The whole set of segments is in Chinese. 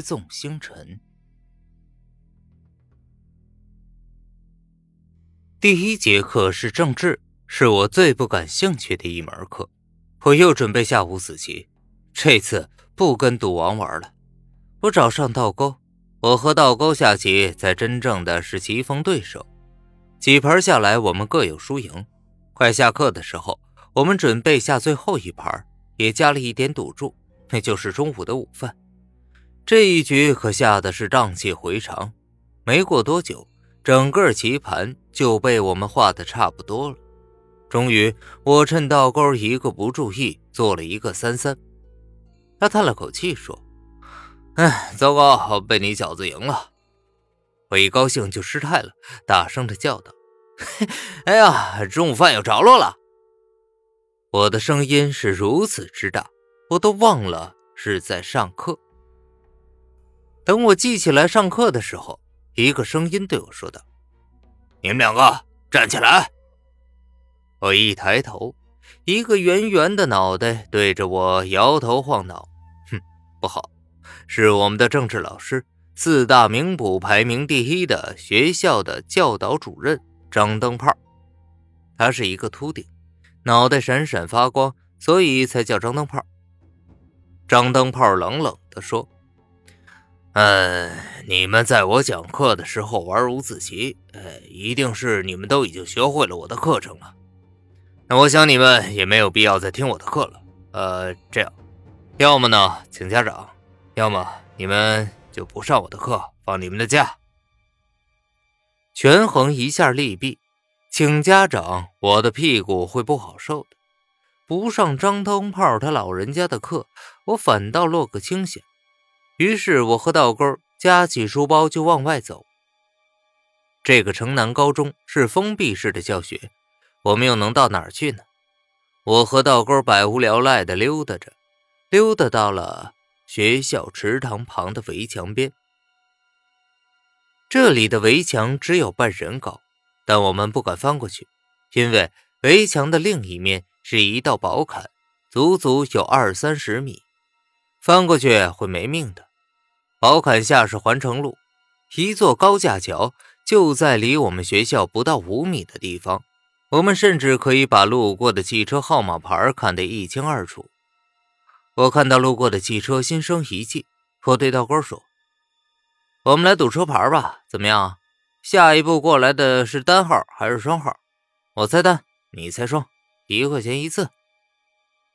纵星辰。第一节课是政治，是我最不感兴趣的一门课。我又准备下五子棋，这次不跟赌王玩了。我找上道沟，我和道沟下棋才真正的是棋逢对手。几盘下来，我们各有输赢。快下课的时候，我们准备下最后一盘，也加了一点赌注，那就是中午的午饭。这一局可下的是荡气回肠，没过多久，整个棋盘就被我们画的差不多了。终于，我趁倒钩一个不注意，做了一个三三。他叹了口气说：“哎，糟糕，被你小子赢了。”我一高兴就失态了，大声的叫道：“哎呀，中午饭有着落了！”我的声音是如此之大，我都忘了是在上课。等我记起来上课的时候，一个声音对我说道：“你们两个站起来。”我一抬头，一个圆圆的脑袋对着我摇头晃脑。哼，不好，是我们的政治老师，四大名捕排名第一的学校的教导主任张灯泡。他是一个秃顶，脑袋闪闪发光，所以才叫张灯泡。张灯泡冷冷地说。嗯，你们在我讲课的时候玩五子棋，呃，一定是你们都已经学会了我的课程了。那我想你们也没有必要再听我的课了。呃，这样，要么呢请家长，要么你们就不上我的课，放你们的假。权衡一下利弊，请家长，我的屁股会不好受的。不上张灯泡他老人家的课，我反倒落个清闲。于是我和道沟夹起书包就往外走。这个城南高中是封闭式的教学，我们又能到哪儿去呢？我和道沟百无聊赖地溜达着，溜达到了学校池塘旁的围墙边。这里的围墙只有半人高，但我们不敢翻过去，因为围墙的另一面是一道薄坎，足足有二三十米，翻过去会没命的。宝坎下是环城路，一座高架桥就在离我们学校不到五米的地方。我们甚至可以把路过的汽车号码牌看得一清二楚。我看到路过的汽车，心生一计。我对道哥说：“我们来赌车牌吧，怎么样？下一步过来的是单号还是双号？我猜单，你猜双，一块钱一次。”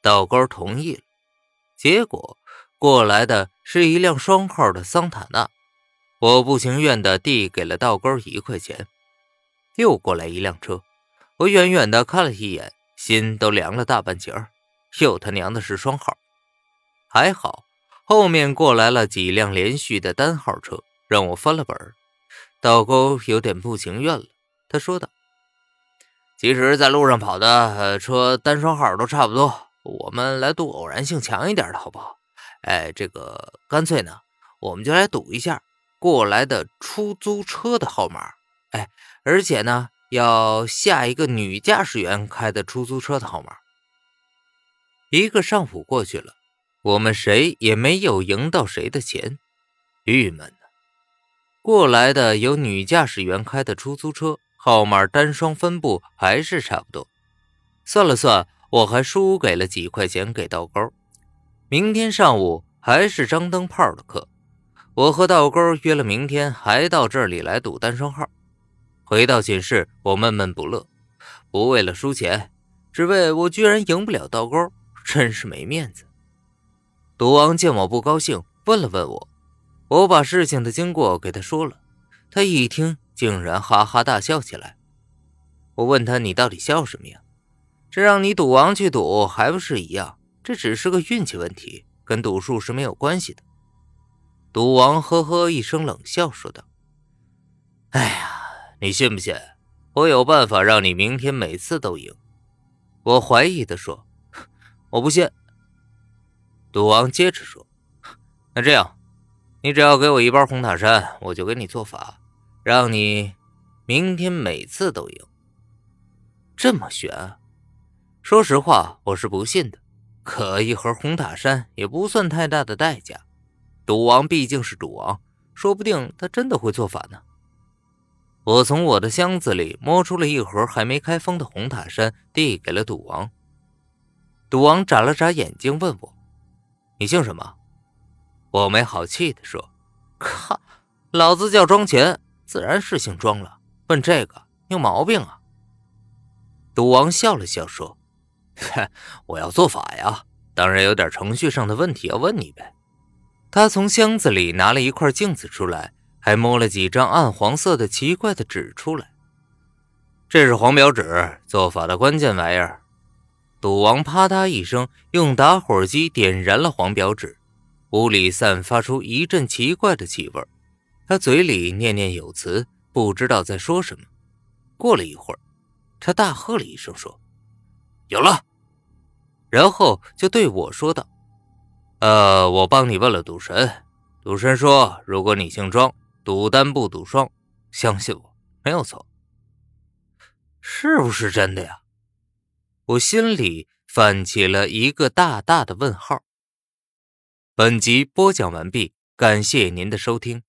道哥同意了。结果。过来的是一辆双号的桑塔纳，我不情愿地递给了道沟一块钱。又过来一辆车，我远远地看了一眼，心都凉了大半截儿。又他娘的是双号，还好后面过来了几辆连续的单号车，让我翻了本儿。道沟有点不情愿了，他说道：“其实，在路上跑的车单双号都差不多，我们来赌偶然性强一点的好不好？”哎，这个干脆呢，我们就来赌一下过来的出租车的号码。哎，而且呢，要下一个女驾驶员开的出租车的号码。一个上午过去了，我们谁也没有赢到谁的钱，郁闷呢。过来的有女驾驶员开的出租车号码单双分布还是差不多。算了算，我还输给了几块钱给道沟。明天上午还是张灯泡的课，我和道沟约了明天还到这里来赌单双号。回到寝室，我闷闷不乐，不为了输钱，只为我居然赢不了道沟，真是没面子。赌王见我不高兴，问了问我，我把事情的经过给他说了，他一听竟然哈哈大笑起来。我问他：“你到底笑什么呀？这让你赌王去赌，还不是一样？”这只是个运气问题，跟赌术是没有关系的。赌王呵呵一声冷笑，说道：“哎呀，你信不信？我有办法让你明天每次都赢。”我怀疑的说：“我不信。”赌王接着说：“那这样，你只要给我一包红塔山，我就给你做法，让你明天每次都赢。”这么悬？说实话，我是不信的。可一盒红塔山也不算太大的代价，赌王毕竟是赌王，说不定他真的会做法呢。我从我的箱子里摸出了一盒还没开封的红塔山，递给了赌王。赌王眨了眨眼睛，问我：“你姓什么？”我没好气地说：“靠，老子叫庄钱，自然是姓庄了。问这个有毛病啊？”赌王笑了笑说：“ 我要做法呀，当然有点程序上的问题要问你呗。”他从箱子里拿了一块镜子出来，还摸了几张暗黄色的奇怪的纸出来。这是黄表纸，做法的关键玩意儿。赌王啪嗒一声用打火机点燃了黄表纸，屋里散发出一阵奇怪的气味。他嘴里念念有词，不知道在说什么。过了一会儿，他大喝了一声说：“有了！”然后就对我说道。呃，我帮你问了赌神，赌神说，如果你姓庄，赌单不赌双，相信我，没有错。是不是真的呀？我心里泛起了一个大大的问号。本集播讲完毕，感谢您的收听。